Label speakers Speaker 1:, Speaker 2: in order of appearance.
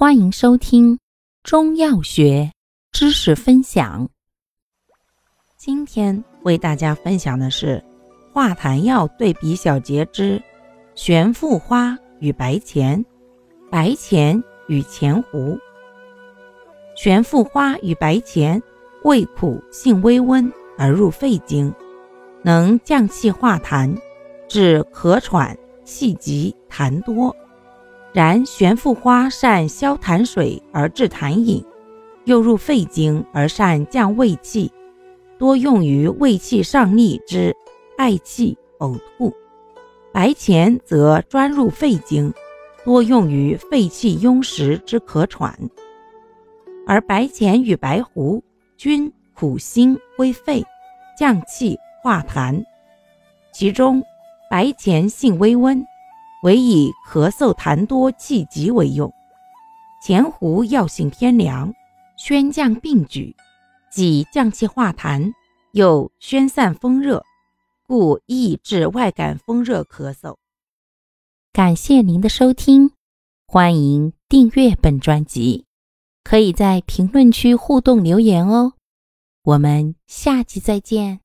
Speaker 1: 欢迎收听中药学知识分享。今天为大家分享的是化痰药对比小节之玄附花与白钱、白钱与钱胡。玄附花与白钱味苦，性微温，而入肺经，能降气化痰，治咳喘、气急、痰多。然玄附花善消痰水而治痰饮，又入肺经而善降胃气，多用于胃气上逆之嗳气、呕吐。白钱则专入肺经，多用于肺气壅实之咳喘。而白钱与白胡均苦辛归肺，降气化痰，其中白钱性微温。唯以咳嗽痰多气急为用，前胡药性偏凉，宣降病举，既降气化痰，又宣散风热，故易治外感风热咳嗽。感谢您的收听，欢迎订阅本专辑，可以在评论区互动留言哦。我们下期再见。